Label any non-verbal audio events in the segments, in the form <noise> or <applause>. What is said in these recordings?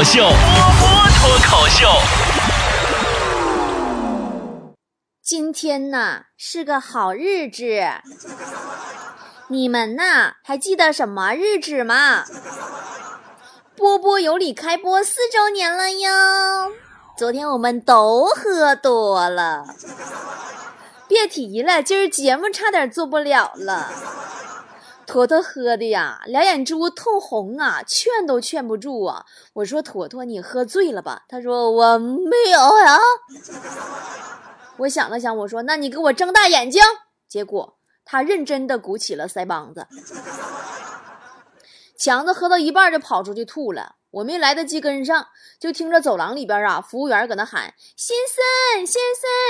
口秀，波波脱口秀。今天呐是个好日子，你们呐还记得什么日子吗？波波有理开播四周年了哟！昨天我们都喝多了，别提了，今儿节目差点做不了了。坨坨喝的呀，两眼珠通红啊，劝都劝不住啊。我说坨坨，你喝醉了吧？他说我没有呀。我想了想，我说那你给我睁大眼睛。结果他认真的鼓起了腮帮子。强子喝到一半就跑出去吐了，我没来得及跟上，就听着走廊里边啊，服务员搁那喊：“先生，先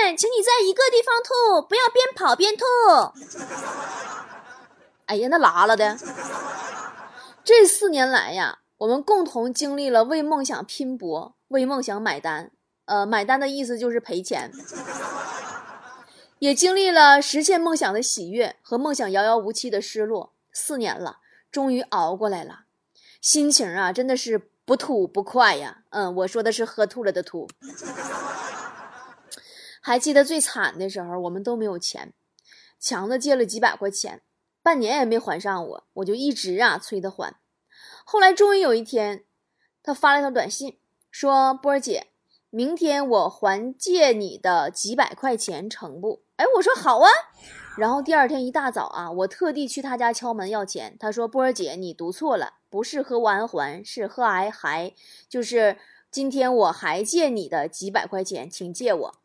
生，请你在一个地方吐，不要边跑边吐。”哎呀，那拉了的！这四年来呀，我们共同经历了为梦想拼搏、为梦想买单。呃，买单的意思就是赔钱，也经历了实现梦想的喜悦和梦想遥遥无期的失落。四年了。终于熬过来了，心情啊，真的是不吐不快呀。嗯，我说的是喝吐了的吐。还记得最惨的时候，我们都没有钱，强子借了几百块钱，半年也没还上我，我就一直啊催他还。后来终于有一天，他发了一条短信，说：“波儿姐，明天我还借你的几百块钱成不？”哎，我说好啊。然后第二天一大早啊，我特地去他家敲门要钱。他说：“波儿姐，你读错了，不是喝完还，是喝还还，就是今天我还借你的几百块钱，请借我。<laughs> ”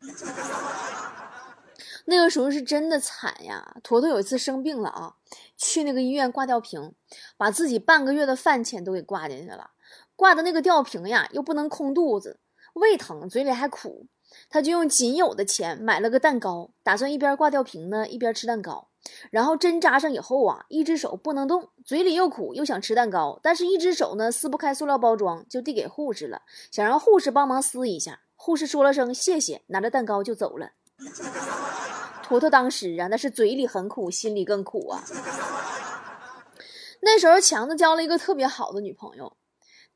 那个时候是真的惨呀！坨坨有一次生病了啊，去那个医院挂吊瓶，把自己半个月的饭钱都给挂进去了。挂的那个吊瓶呀，又不能空肚子，胃疼，嘴里还苦。他就用仅有的钱买了个蛋糕，打算一边挂吊瓶呢，一边吃蛋糕。然后针扎上以后啊，一只手不能动，嘴里又苦又想吃蛋糕，但是一只手呢撕不开塑料包装，就递给护士了，想让护士帮忙撕一下。护士说了声谢谢，拿着蛋糕就走了。坨坨当时啊，那是嘴里很苦，心里更苦啊。那时候强子交了一个特别好的女朋友，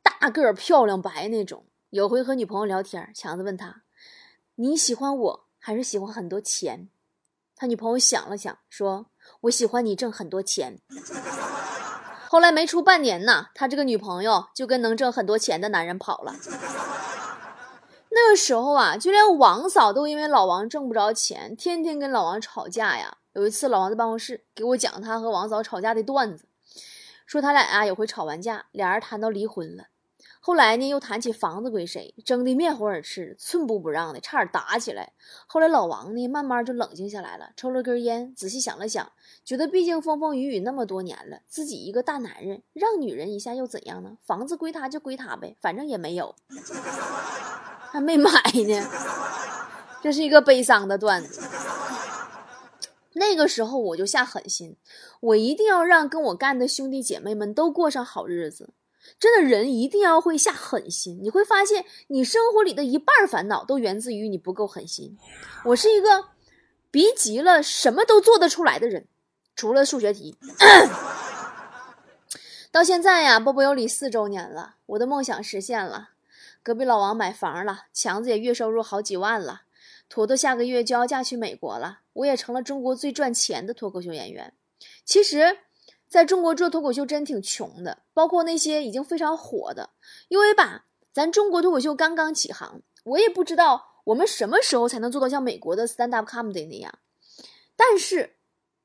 大个儿、漂亮、白那种。有回和女朋友聊天，强子问他。你喜欢我还是喜欢很多钱？他女朋友想了想，说：“我喜欢你挣很多钱。”后来没出半年呢，他这个女朋友就跟能挣很多钱的男人跑了。那个时候啊，就连王嫂都因为老王挣不着钱，天天跟老王吵架呀。有一次，老王在办公室给我讲他和王嫂吵架的段子，说他俩啊有回吵完架，俩人谈到离婚了。后来呢，又谈起房子归谁，争得面红耳赤，寸步不让的，差点打起来。后来老王呢，慢慢就冷静下来了，抽了根烟，仔细想了想，觉得毕竟风风雨雨那么多年了，自己一个大男人让女人一下又怎样呢？房子归他就归他呗，反正也没有，还没买呢。这是一个悲伤的段子。那个时候我就下狠心，我一定要让跟我干的兄弟姐妹们都过上好日子。真的人一定要会下狠心，你会发现你生活里的一半烦恼都源自于你不够狠心。我是一个逼急了什么都做得出来的人，除了数学题。<coughs> 到现在呀，波波有理四周年了，我的梦想实现了，隔壁老王买房了，强子也月收入好几万了，坨坨下个月就要嫁去美国了，我也成了中国最赚钱的脱口秀演员。其实。在中国做脱口秀真挺穷的，包括那些已经非常火的，因为吧，咱中国脱口秀刚刚起航，我也不知道我们什么时候才能做到像美国的 stand up comedy 那样。但是，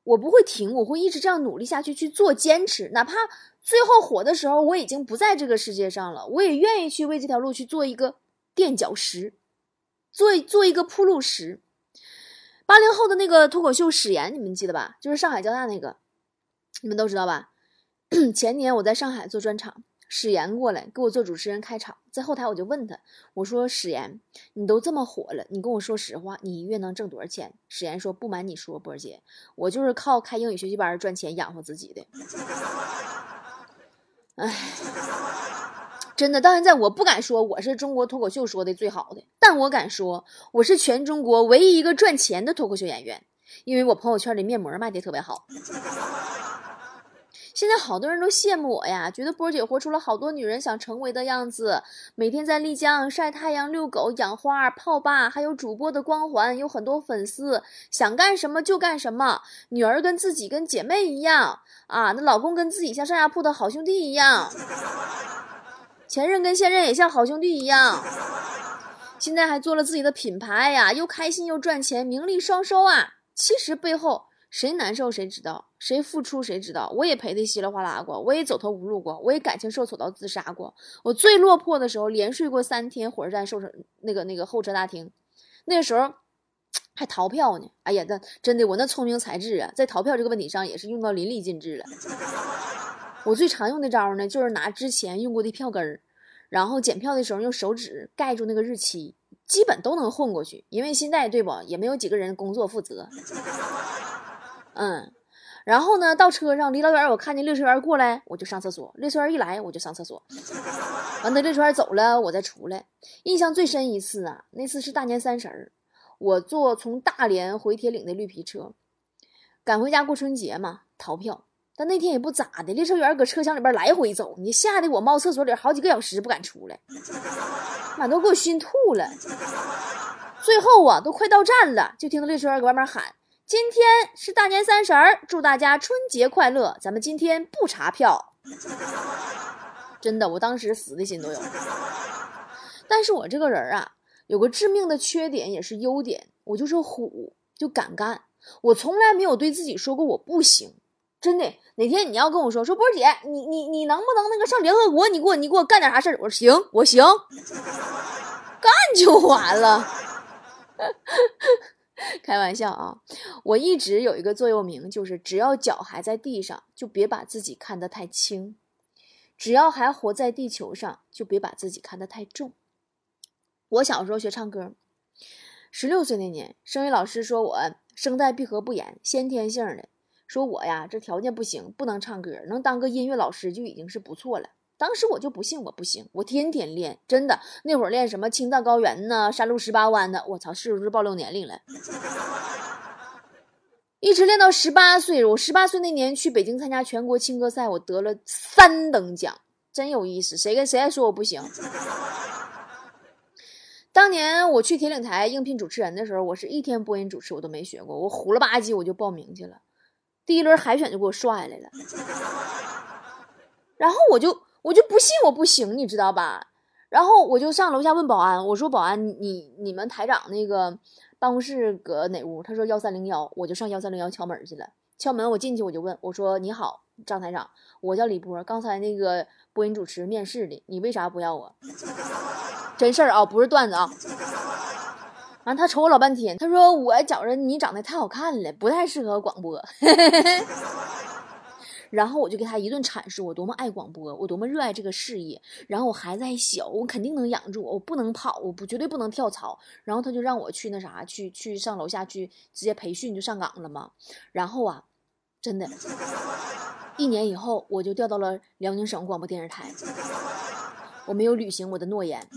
我不会停，我会一直这样努力下去去做，坚持，哪怕最后火的时候我已经不在这个世界上了，我也愿意去为这条路去做一个垫脚石，做做一个铺路石。八零后的那个脱口秀史炎，你们记得吧？就是上海交大那个。你们都知道吧？<clears throat> 前年我在上海做专场，史岩过来给我做主持人开场，在后台我就问他，我说史岩，你都这么火了，你跟我说实话，你一月能挣多少钱？史岩说，不瞒你说，波姐，我就是靠开英语学习班赚钱养活自己的。哎，真的，到现在我不敢说我是中国脱口秀说的最好的，但我敢说我是全中国唯一一个赚钱的脱口秀演员，因为我朋友圈里面膜卖的特别好。现在好多人都羡慕我呀，觉得波姐活出了好多女人想成为的样子。每天在丽江晒太阳、遛狗、养花、泡吧，还有主播的光环，有很多粉丝，想干什么就干什么。女儿跟自己跟姐妹一样啊，那老公跟自己像上下铺的好兄弟一样，前任跟现任也像好兄弟一样。现在还做了自己的品牌呀，又开心又赚钱，名利双收啊。其实背后。谁难受谁知道，谁付出谁知道。我也赔的稀里哗啦过，我也走投无路过，我也感情受挫到自杀过。我最落魄的时候，连睡过三天火车站候车那个那个候车大厅，那时候 <tsk> 还逃票呢。哎呀，那真的我那聪明才智啊，在逃票这个问题上也是用到淋漓尽致了。我最常用的招呢，就是拿之前用过的票根儿，然后检票的时候用手指盖住那个日期，基本都能混过去。因为现在对不，也没有几个人工作负责。嗯，然后呢，到车上离老远，我看见列车员过来，我就上厕所。列车员一来，我就上厕所。<laughs> 完，等列车员走了，我再出来。印象最深一次啊，那次是大年三十儿，我坐从大连回铁岭的绿皮车，赶回家过春节嘛，逃票。但那天也不咋的，列车员搁车厢里边来回走，你吓得我猫厕所里好几个小时不敢出来，妈都给我熏吐了。<laughs> 最后啊，都快到站了，就听到列车员搁外面喊。今天是大年三十儿，祝大家春节快乐。咱们今天不查票，<laughs> 真的，我当时死的心都有。但是我这个人啊，有个致命的缺点，也是优点，我就是虎，就敢干。我从来没有对自己说过我不行，真的。哪天你要跟我说说波姐，你你你能不能那个上联合国？你给我你给我干点啥事儿？我说行，我行，干就完了。开玩笑啊！我一直有一个座右铭，就是只要脚还在地上，就别把自己看得太轻；只要还活在地球上，就别把自己看得太重。我小时候学唱歌，十六岁那年，声乐老师说我声带闭合不严，先天性的，说我呀这条件不行，不能唱歌，能当个音乐老师就已经是不错了。当时我就不信我不行，我天天练，真的那会儿练什么青藏高原呢，山路十八弯的，我操，是不是暴露年龄了？一直练到十八岁，我十八岁那年去北京参加全国青歌赛，我得了三等奖，真有意思。谁跟谁还说我不行？<laughs> 当年我去铁岭台应聘主持人的时候，我是一天播音主持我都没学过，我虎了吧唧我就报名去了，第一轮海选就给我刷下来了，<laughs> 然后我就。我就不信我不行，你知道吧？然后我就上楼下问保安，我说：“保安，你你们台长那个办公室搁哪屋？”他说：“幺三零幺。”我就上幺三零幺敲门去了。敲门，我进去我就问我说：“你好，张台长，我叫李波，刚才那个播音主持面试的，你为啥不要我？”真事儿啊，不是段子啊。完，他瞅我老半天，他说：“我觉着你长得太好看了，不太适合广播。<laughs> ”然后我就给他一顿阐述，我多么爱广播，我多么热爱这个事业。然后我孩子还小，我肯定能养住，我不能跑，我不绝对不能跳槽。然后他就让我去那啥，去去上楼下去直接培训就上岗了嘛。然后啊，真的，一年以后我就调到了辽宁省广播电视台，我没有履行我的诺言。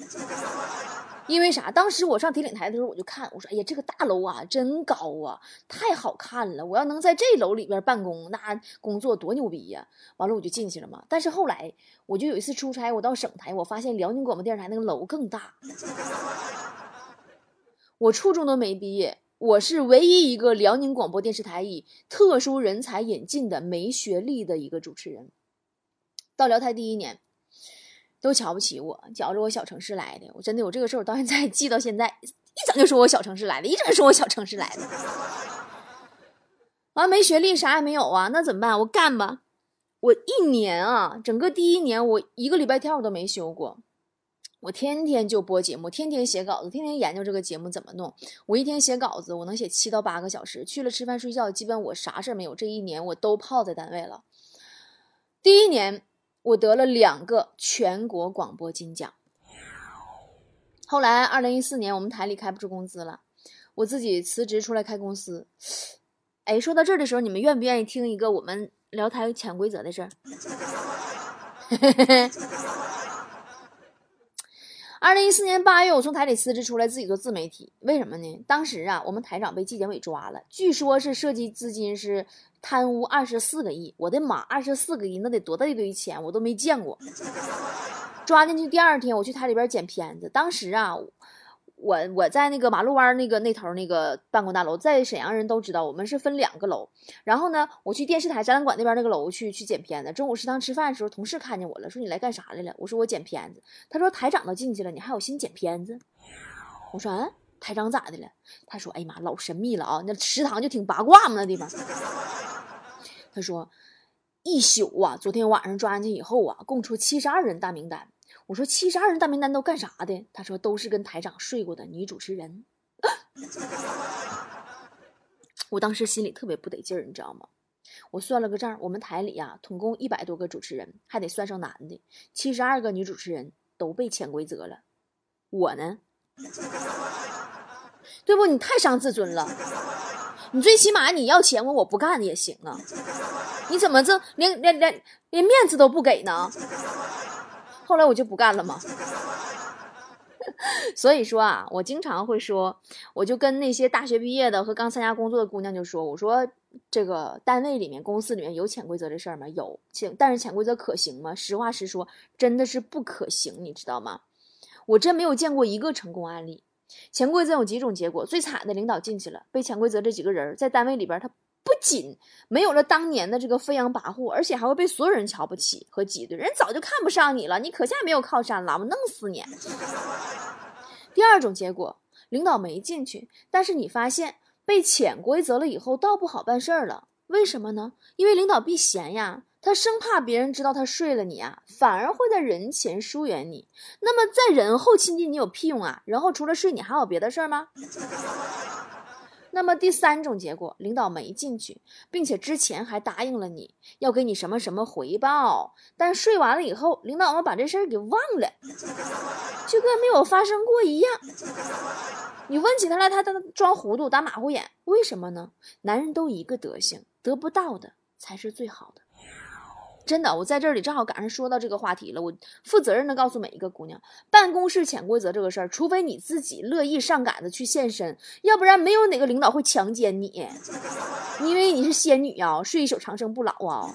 因为啥？当时我上铁岭台的时候，我就看，我说：“哎呀，这个大楼啊，真高啊，太好看了！我要能在这楼里边办公，那工作多牛逼呀！”完了，我就进去了嘛。但是后来，我就有一次出差，我到省台，我发现辽宁广播电视台那个楼更大。我初中都没毕业，我是唯一一个辽宁广播电视台以特殊人才引进的没学历的一个主持人。到辽台第一年。都瞧不起我，觉着我小城市来的。我真的，我这个事儿我到现在记到现在，一整就说我小城市来的，一整说我小城市来的。完没学历，啥也没有啊，那怎么办？我干吧。我一年啊，整个第一年我一个礼拜天我都没休过，我天天就播节目，天天写稿子，天天研究这个节目怎么弄。我一天写稿子，我能写七到八个小时。去了吃饭睡觉，基本我啥事儿没有。这一年我都泡在单位了。第一年。我得了两个全国广播金奖。后来，二零一四年我们台里开不出工资了，我自己辞职出来开公司。哎，说到这儿的时候，你们愿不愿意听一个我们聊台潜规则的事儿？<laughs> 二零一四年八月，我从台里辞职出来，自己做自媒体。为什么呢？当时啊，我们台长被纪检委抓了，据说是涉及资金是贪污二十四个亿，我的妈，二十四个亿那得多大一堆钱，我都没见过。抓进去第二天，我去台里边剪片子，当时啊。我我在那个马路湾那个那头那个办公大楼，在沈阳人都知道，我们是分两个楼。然后呢，我去电视台展览馆那边那个楼去去剪片子。中午食堂吃饭的时候，同事看见我了，说你来干啥来了？我说我剪片子。他说台长都进去了，你还有心剪片子？我说嗯，台长咋的了？他说哎呀妈，老神秘了啊！那食堂就挺八卦嘛那地方。他说一宿啊，昨天晚上抓进去以后啊，供出七十二人大名单。我说七十二人大名单都干啥的？他说都是跟台长睡过的女主持人。<laughs> 我当时心里特别不得劲儿，你知道吗？我算了个账，我们台里呀，统共一百多个主持人，还得算上男的，七十二个女主持人都被潜规则了。我呢？<laughs> 对不？你太伤自尊了。你最起码你要钱我，我不干也行啊。你怎么这连连连连面子都不给呢？后来我就不干了嘛，<laughs> 所以说啊，我经常会说，我就跟那些大学毕业的和刚参加工作的姑娘就说，我说这个单位里面、公司里面有潜规则这事儿吗？有潜，但是潜规则可行吗？实话实说，真的是不可行，你知道吗？我真没有见过一个成功案例。潜规则有几种结果，最惨的领导进去了，被潜规则这几个人在单位里边他。不仅没有了当年的这个飞扬跋扈，而且还会被所有人瞧不起和挤兑。人早就看不上你了，你可下没有靠山了，我弄死你！<laughs> 第二种结果，领导没进去，但是你发现被潜规则了以后，倒不好办事儿了。为什么呢？因为领导避嫌呀，他生怕别人知道他睡了你啊，反而会在人前疏远你。那么在人后亲近你有屁用啊？人后除了睡你还有别的事儿吗？那么第三种结果，领导没进去，并且之前还答应了你要给你什么什么回报，但睡完了以后，领导们把这事儿给忘了，就跟没有发生过一样。你问起他来，他他装糊涂，打马虎眼，为什么呢？男人都一个德行，得不到的才是最好的。真的，我在这里正好赶上说到这个话题了。我负责任的告诉每一个姑娘，办公室潜规则这个事儿，除非你自己乐意上杆子去现身，要不然没有哪个领导会强奸你。<laughs> 因为你是仙女呀，睡一宿长生不老啊。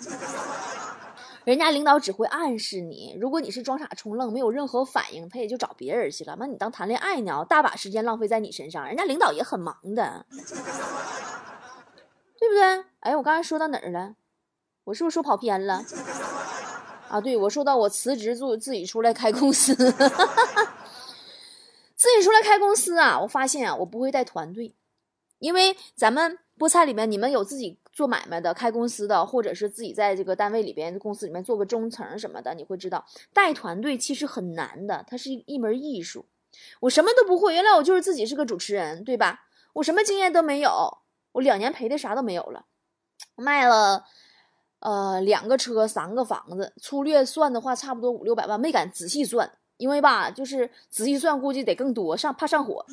人家领导只会暗示你，如果你是装傻充愣，没有任何反应，他也就找别人去了。那你当谈恋爱呢？大把时间浪费在你身上，人家领导也很忙的，<laughs> 对不对？哎，我刚才说到哪儿了？我是不是说跑偏了？啊，对，我说到我辞职做自己出来开公司，<laughs> 自己出来开公司啊！我发现啊，我不会带团队，因为咱们菠菜里面，你们有自己做买卖的、开公司的，或者是自己在这个单位里边、公司里面做个中层什么的，你会知道带团队其实很难的，它是一门艺术。我什么都不会，原来我就是自己是个主持人，对吧？我什么经验都没有，我两年赔的啥都没有了，卖了。呃，两个车，三个房子，粗略算的话，差不多五六百万，没敢仔细算，因为吧，就是仔细算，估计得更多，上怕上火。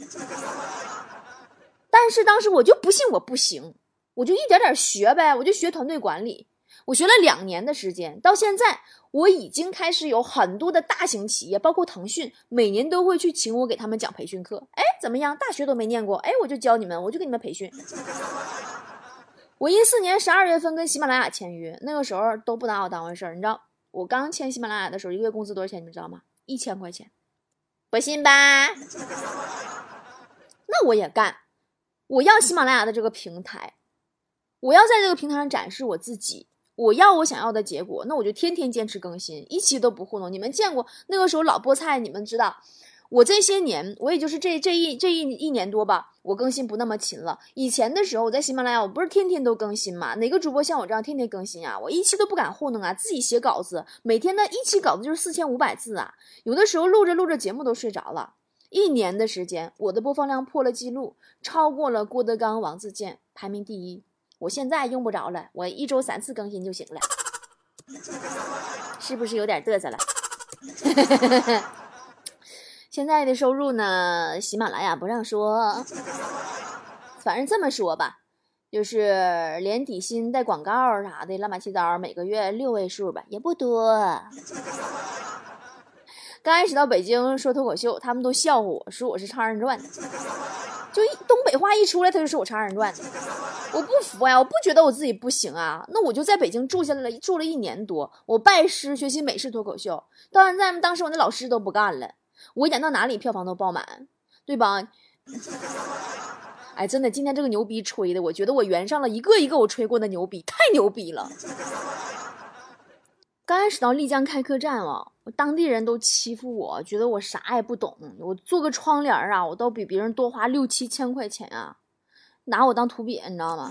但是当时我就不信我不行，我就一点点学呗，我就学团队管理，我学了两年的时间，到现在我已经开始有很多的大型企业，包括腾讯，每年都会去请我给他们讲培训课。哎，怎么样？大学都没念过，哎，我就教你们，我就给你们培训。我一四年十二月份跟喜马拉雅签约，那个时候都不拿我当回事儿。你知道我刚签喜马拉雅的时候，一个月工资多少钱？你们知道吗？一千块钱，不信吧？<laughs> 那我也干，我要喜马拉雅的这个平台，我要在这个平台上展示我自己，我要我想要的结果，那我就天天坚持更新，一期都不糊弄。你们见过那个时候老菠菜？你们知道？我这些年，我也就是这这一这一一年多吧，我更新不那么勤了。以前的时候，我在喜马拉雅，我不是天天都更新嘛？哪个主播像我这样天天更新啊？我一期都不敢糊弄啊，自己写稿子，每天的一期稿子就是四千五百字啊。有的时候录着录着节目都睡着了。一年的时间，我的播放量破了记录，超过了郭德纲、王自健，排名第一。我现在用不着了，我一周三次更新就行了，<laughs> 是不是有点嘚瑟了？<laughs> 现在的收入呢？喜马拉雅不让说，反正这么说吧，就是连底薪带广告啥的，乱七糟，每个月六位数吧，也不多。刚开始到北京说脱口秀，他们都笑话我说我是唱二人转的，就一东北话一出来，他就说我唱二人转的。我不服呀！我不觉得我自己不行啊！那我就在北京住下来了，住了一年多，我拜师学习美式脱口秀，到现在，当时我那老师都不干了，我演到哪里票房都爆满，对吧？<laughs> 哎，真的，今天这个牛逼吹的，我觉得我圆上了一个一个我吹过的牛逼，太牛逼了。刚开始到丽江开客栈啊，我当地人都欺负我，觉得我啥也不懂，我做个窗帘啊，我都比别人多花六七千块钱啊。拿我当土鳖，你知道吗？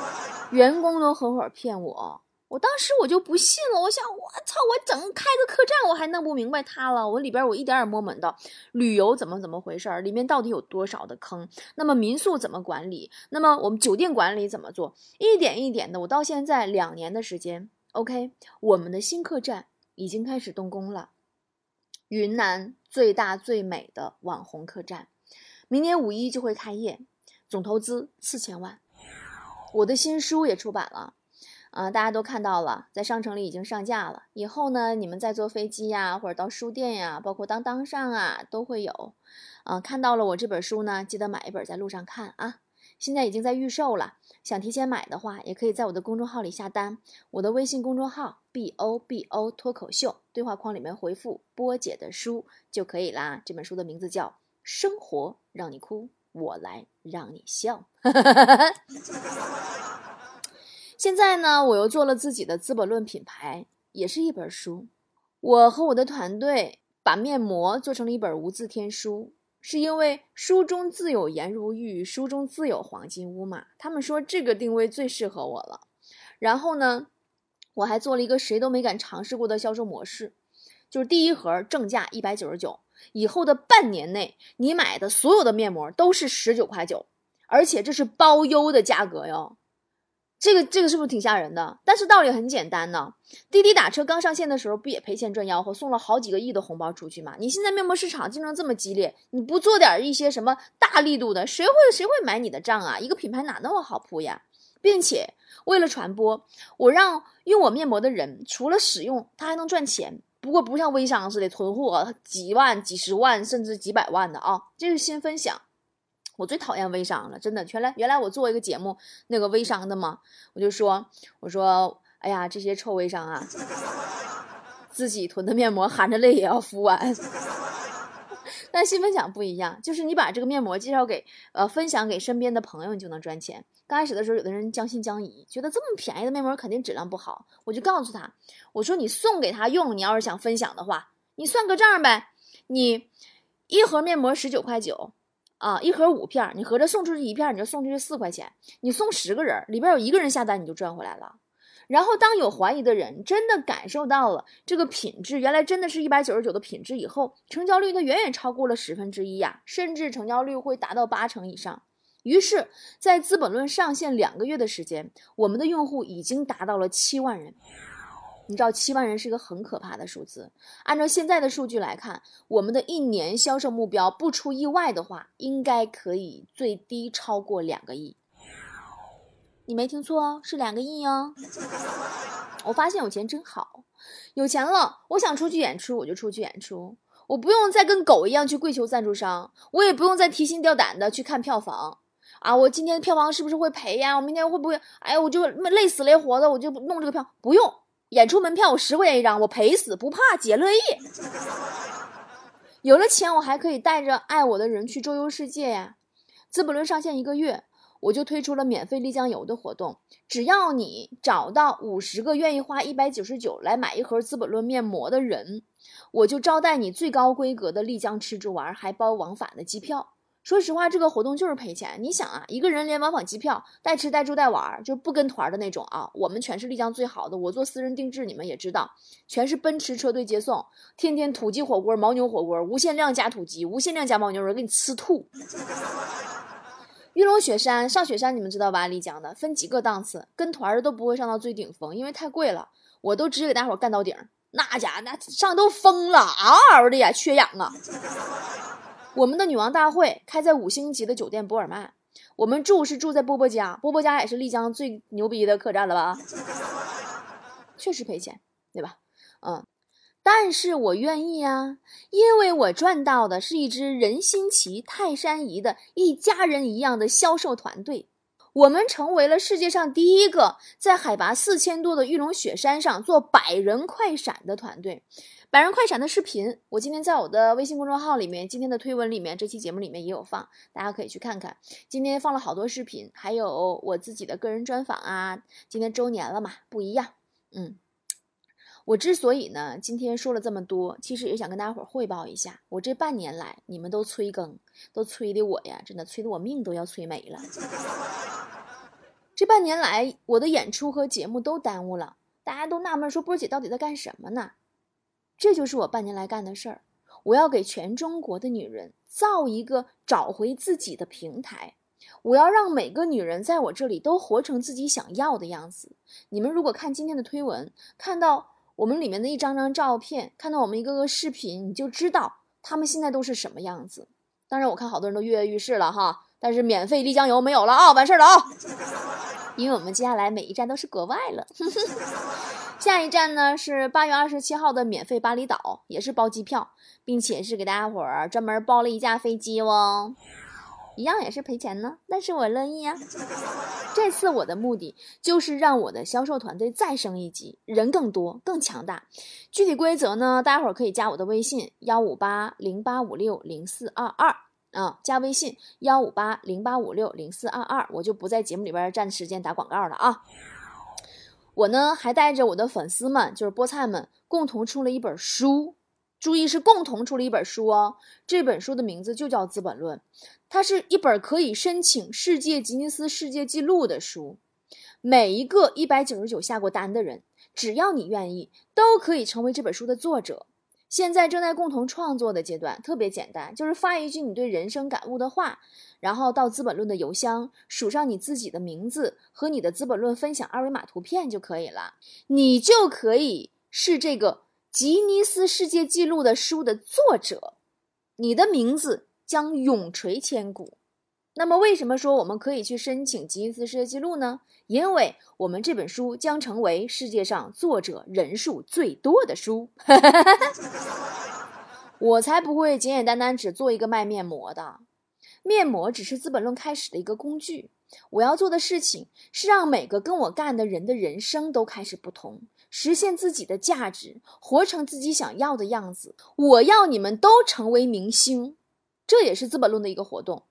<laughs> 员工都合伙骗我，我当时我就不信了。我想，我操，我整开个客栈，我还弄不明白它了。我里边我一点点摸门道，旅游怎么怎么回事儿里面到底有多少的坑？那么民宿怎么管理？那么我们酒店管理怎么做？一点一点的，我到现在两年的时间，OK，我们的新客栈已经开始动工了，云南最大最美的网红客栈，明年五一就会开业。总投资四千万，我的新书也出版了，啊，大家都看到了，在商城里已经上架了。以后呢，你们在坐飞机呀，或者到书店呀，包括当当上啊，都会有。啊，看到了我这本书呢，记得买一本在路上看啊。现在已经在预售了，想提前买的话，也可以在我的公众号里下单。我的微信公众号 b o b o 脱口秀，对话框里面回复波姐的书就可以啦。这本书的名字叫《生活让你哭》。我来让你笑。<laughs> 现在呢，我又做了自己的《资本论》品牌，也是一本书。我和我的团队把面膜做成了一本无字天书，是因为书中自有颜如玉，书中自有黄金屋嘛。他们说这个定位最适合我了。然后呢，我还做了一个谁都没敢尝试过的销售模式，就是第一盒正价一百九十九。以后的半年内，你买的所有的面膜都是十九块九，而且这是包邮的价格哟。这个这个是不是挺吓人的？但是道理很简单呢。滴滴打车刚上线的时候，不也赔钱赚吆喝，送了好几个亿的红包出去吗？你现在面膜市场竞争这么激烈，你不做点一些什么大力度的，谁会谁会买你的账啊？一个品牌哪那么好铺呀？并且为了传播，我让用我面膜的人除了使用，他还能赚钱。不过不像微商似的囤货几万、几十万甚至几百万的啊，这是先分享。我最讨厌微商了，真的。原来原来我做一个节目，那个微商的嘛，我就说我说哎呀，这些臭微商啊，自己囤的面膜含着泪也要敷完。<laughs> 但新分享不一样，就是你把这个面膜介绍给呃分享给身边的朋友，你就能赚钱。刚开始的时候，有的人将信将疑，觉得这么便宜的面膜肯定质量不好。我就告诉他，我说你送给他用，你要是想分享的话，你算个账呗。你一盒面膜十九块九啊，一盒五片，你合着送出去一片，你就送出去四块钱。你送十个人，里边有一个人下单，你就赚回来了。然后，当有怀疑的人真的感受到了这个品质，原来真的是一百九十九的品质以后，成交率它远远超过了十分之一呀，甚至成交率会达到八成以上。于是，在《资本论》上线两个月的时间，我们的用户已经达到了七万人。你知道，七万人是一个很可怕的数字。按照现在的数据来看，我们的一年销售目标不出意外的话，应该可以最低超过两个亿。你没听错哦，是两个亿哦。我发现有钱真好，有钱了，我想出去演出我就出去演出，我不用再跟狗一样去跪求赞助商，我也不用再提心吊胆的去看票房啊。我今天票房是不是会赔呀？我明天会不会？哎呀，我就累死累活的，我就弄这个票，不用演出门票我十块钱一张，我赔死不怕，姐乐意。有了钱，我还可以带着爱我的人去周游世界呀。资本论上线一个月。我就推出了免费丽江游的活动，只要你找到五十个愿意花一百九十九来买一盒《资本论》面膜的人，我就招待你最高规格的丽江吃住玩，还包往返的机票。说实话，这个活动就是赔钱。你想啊，一个人连往返机票带吃带住带玩，就不跟团的那种啊。我们全是丽江最好的，我做私人定制，你们也知道，全是奔驰车队接送，天天土鸡火锅、牦牛火锅，无限量加土鸡，无限量加牦牛肉，给你吃吐。玉龙雪山上雪山，你们知道吧？丽江的分几个档次，跟团的都不会上到最顶峰，因为太贵了。我都直接给大伙干到顶，那家那上都疯了，嗷嗷的呀，缺氧啊！我们的女王大会开在五星级的酒店博尔曼，我们住是住在波波家，波波家也是丽江最牛逼的客栈了吧？确实赔钱，对吧？嗯。但是我愿意啊，因为我赚到的是一支人心齐、泰山移的一家人一样的销售团队。我们成为了世界上第一个在海拔四千多的玉龙雪山上做百人快闪的团队。百人快闪的视频，我今天在我的微信公众号里面，今天的推文里面，这期节目里面也有放，大家可以去看看。今天放了好多视频，还有我自己的个人专访啊。今天周年了嘛，不一样。嗯，我之所以呢今天说了这么多，其实也想跟大家伙汇报一下，我这半年来你们都催更，都催的我呀，真的催的我命都要催没了。这半年来，我的演出和节目都耽误了，大家都纳闷说波姐到底在干什么呢？这就是我半年来干的事儿，我要给全中国的女人造一个找回自己的平台，我要让每个女人在我这里都活成自己想要的样子。你们如果看今天的推文，看到我们里面的一张张照片，看到我们一个个视频，你就知道她们现在都是什么样子。当然，我看好多人都跃跃欲试了哈，但是免费丽江游没有了啊，完事儿了啊，<laughs> 因为我们接下来每一站都是国外了。<laughs> 下一站呢是八月二十七号的免费巴厘岛，也是包机票，并且是给大家伙儿专门包了一架飞机哦，一样也是赔钱呢，但是我乐意呀。这次我的目的就是让我的销售团队再升一级，人更多更强大。具体规则呢，大家伙儿可以加我的微信幺五八零八五六零四二二啊，加微信幺五八零八五六零四二二，我就不在节目里边占时间打广告了啊。我呢还带着我的粉丝们，就是菠菜们，共同出了一本书。注意是共同出了一本书哦。这本书的名字就叫《资本论》，它是一本可以申请世界吉尼斯世界纪录的书。每一个一百九十九下过单的人，只要你愿意，都可以成为这本书的作者。现在正在共同创作的阶段，特别简单，就是发一句你对人生感悟的话，然后到《资本论》的邮箱，署上你自己的名字和你的《资本论》分享二维码图片就可以了，你就可以是这个吉尼斯世界纪录的书的作者，你的名字将永垂千古。那么，为什么说我们可以去申请吉尼斯世界纪录呢？因为我们这本书将成为世界上作者人数最多的书。<laughs> 我才不会简简单单只做一个卖面膜的，面膜只是《资本论》开始的一个工具。我要做的事情是让每个跟我干的人的人生都开始不同，实现自己的价值，活成自己想要的样子。我要你们都成为明星，这也是《资本论》的一个活动。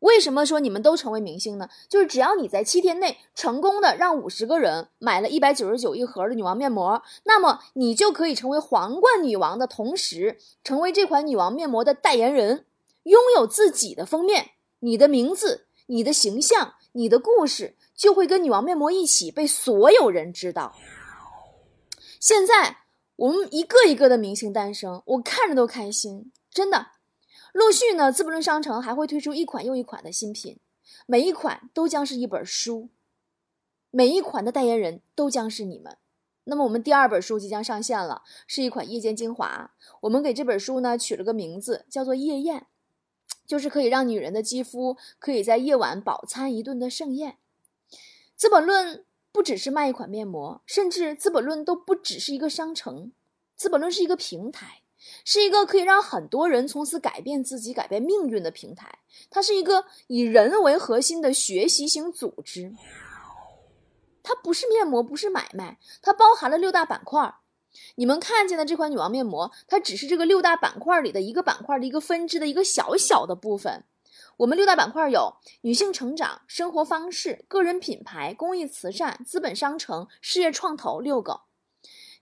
为什么说你们都成为明星呢？就是只要你在七天内成功的让五十个人买了一百九十九一盒的女王面膜，那么你就可以成为皇冠女王的同时，成为这款女王面膜的代言人，拥有自己的封面，你的名字、你的形象、你的故事就会跟女王面膜一起被所有人知道。现在我们一个一个的明星诞生，我看着都开心，真的。陆续呢，资本论商城还会推出一款又一款的新品，每一款都将是一本书，每一款的代言人都将是你们。那么我们第二本书即将上线了，是一款夜间精华。我们给这本书呢取了个名字，叫做夜宴，就是可以让女人的肌肤可以在夜晚饱餐一顿的盛宴。资本论不只是卖一款面膜，甚至资本论都不只是一个商城，资本论是一个平台。是一个可以让很多人从此改变自己、改变命运的平台。它是一个以人为核心的学习型组织。它不是面膜，不是买卖，它包含了六大板块。你们看见的这款女王面膜，它只是这个六大板块里的一个板块的一个分支的一个小小的部分。我们六大板块有女性成长、生活方式、个人品牌、公益慈善、资本商城、事业创投六个。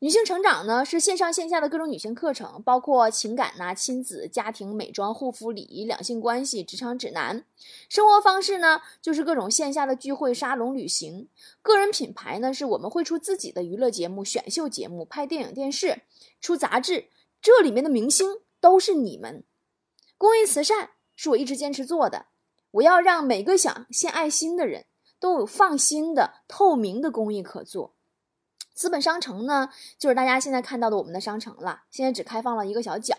女性成长呢，是线上线下的各种女性课程，包括情感呐、亲子、家庭、美妆、护肤、礼仪、两性关系、职场指南。生活方式呢，就是各种线下的聚会、沙龙、旅行。个人品牌呢，是我们会出自己的娱乐节目、选秀节目、拍电影、电视、出杂志，这里面的明星都是你们。公益慈善是我一直坚持做的，我要让每个想献爱心的人都有放心的、透明的公益可做。资本商城呢，就是大家现在看到的我们的商城了。现在只开放了一个小角，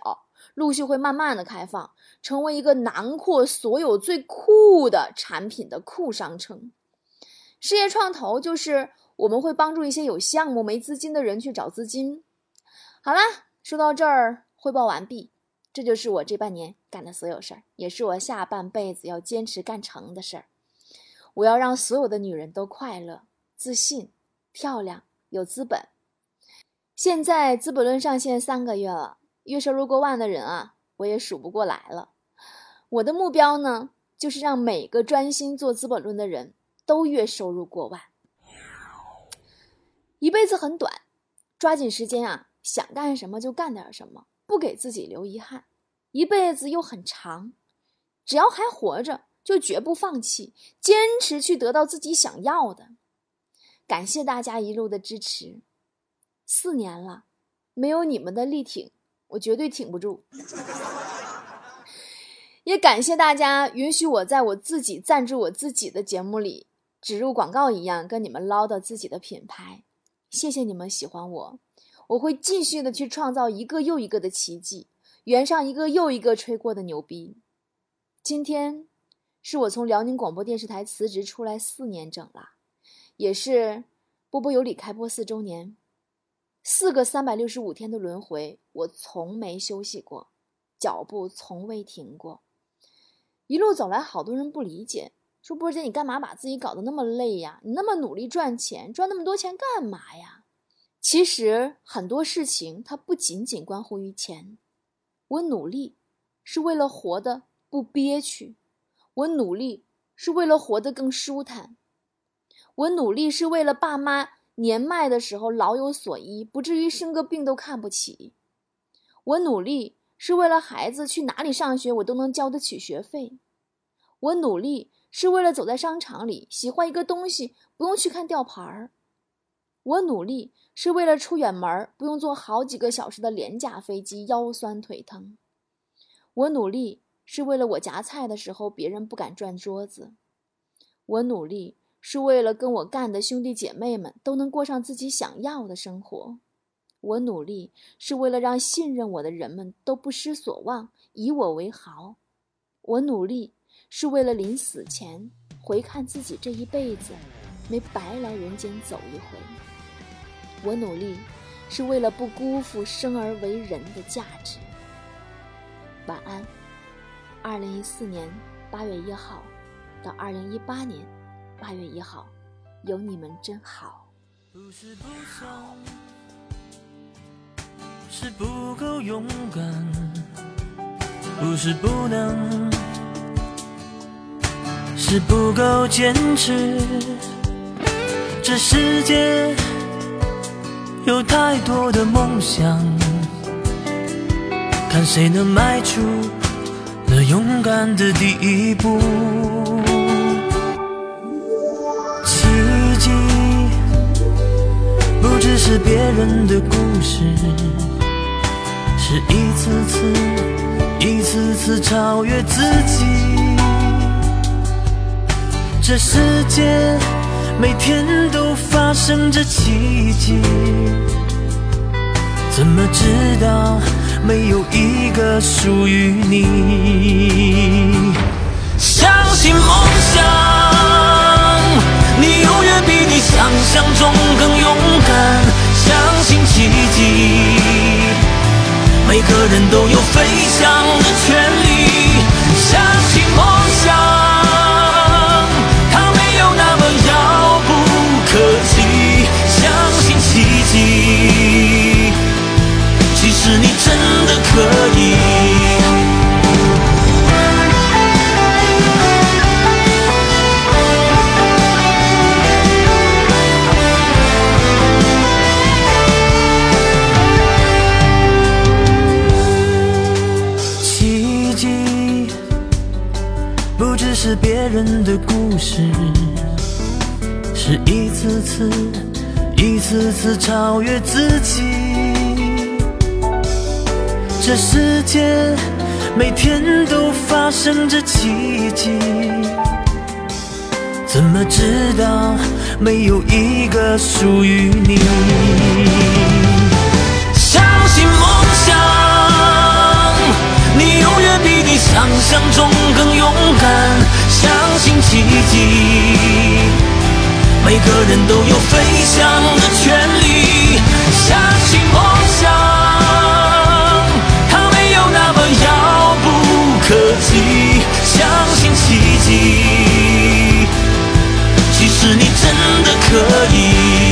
陆续会慢慢的开放，成为一个囊括所有最酷的产品的酷商城。事业创投就是我们会帮助一些有项目没资金的人去找资金。好啦，说到这儿汇报完毕，这就是我这半年干的所有事儿，也是我下半辈子要坚持干成的事儿。我要让所有的女人都快乐、自信、漂亮、有资本。现在《资本论》上线三个月了，月收入过万的人啊，我也数不过来了。我的目标呢，就是让每个专心做《资本论》的人都月收入过万。一辈子很短，抓紧时间啊，想干什么就干点什么，不给自己留遗憾。一辈子又很长，只要还活着，就绝不放弃，坚持去得到自己想要的。感谢大家一路的支持，四年了，没有你们的力挺，我绝对挺不住。<laughs> 也感谢大家允许我在我自己赞助我自己的节目里植入广告一样，跟你们唠叨自己的品牌。谢谢你们喜欢我，我会继续的去创造一个又一个的奇迹。圆上一个又一个吹过的牛逼。今天是我从辽宁广播电视台辞职出来四年整了，也是波波有理开播四周年。四个三百六十五天的轮回，我从没休息过，脚步从未停过。一路走来，好多人不理解，说波姐你干嘛把自己搞得那么累呀？你那么努力赚钱，赚那么多钱干嘛呀？其实很多事情它不仅仅关乎于钱。我努力是为了活得不憋屈，我努力是为了活得更舒坦，我努力是为了爸妈年迈的时候老有所依，不至于生个病都看不起。我努力是为了孩子去哪里上学我都能交得起学费。我努力是为了走在商场里喜欢一个东西不用去看吊牌儿。我努力。是为了出远门不用坐好几个小时的廉价飞机，腰酸腿疼。我努力是为了我夹菜的时候别人不敢转桌子。我努力是为了跟我干的兄弟姐妹们都能过上自己想要的生活。我努力是为了让信任我的人们都不失所望，以我为豪。我努力是为了临死前回看自己这一辈子，没白来人间走一回。我努力，是为了不辜负生而为人的价值。晚安。二零一四年八月一号到二零一八年八月一号，有你们真好。不是不想，是不够勇敢，不是不能，是不够坚持。这世界。有太多的梦想，看谁能迈出那勇敢的第一步。只是别人的故事，是一次次、一次次超越自己。这世界。每天都发生着奇迹，怎么知道没有一个属于你？相信梦想，你永远比想象中更勇敢相信奇迹。每个人都有飞翔的权利相信梦想它没有那么遥不可及相信奇迹。其实你真的可以。人的故事，是一次次、一次次超越自己。这世界每天都发生着奇迹，怎么知道没有一个属于你？相信梦想，你永远比你想象中更勇敢。相信奇迹。每个人都有飞翔的权利。相信梦想它没有那么遥不可及。相信奇迹其实你真的可以。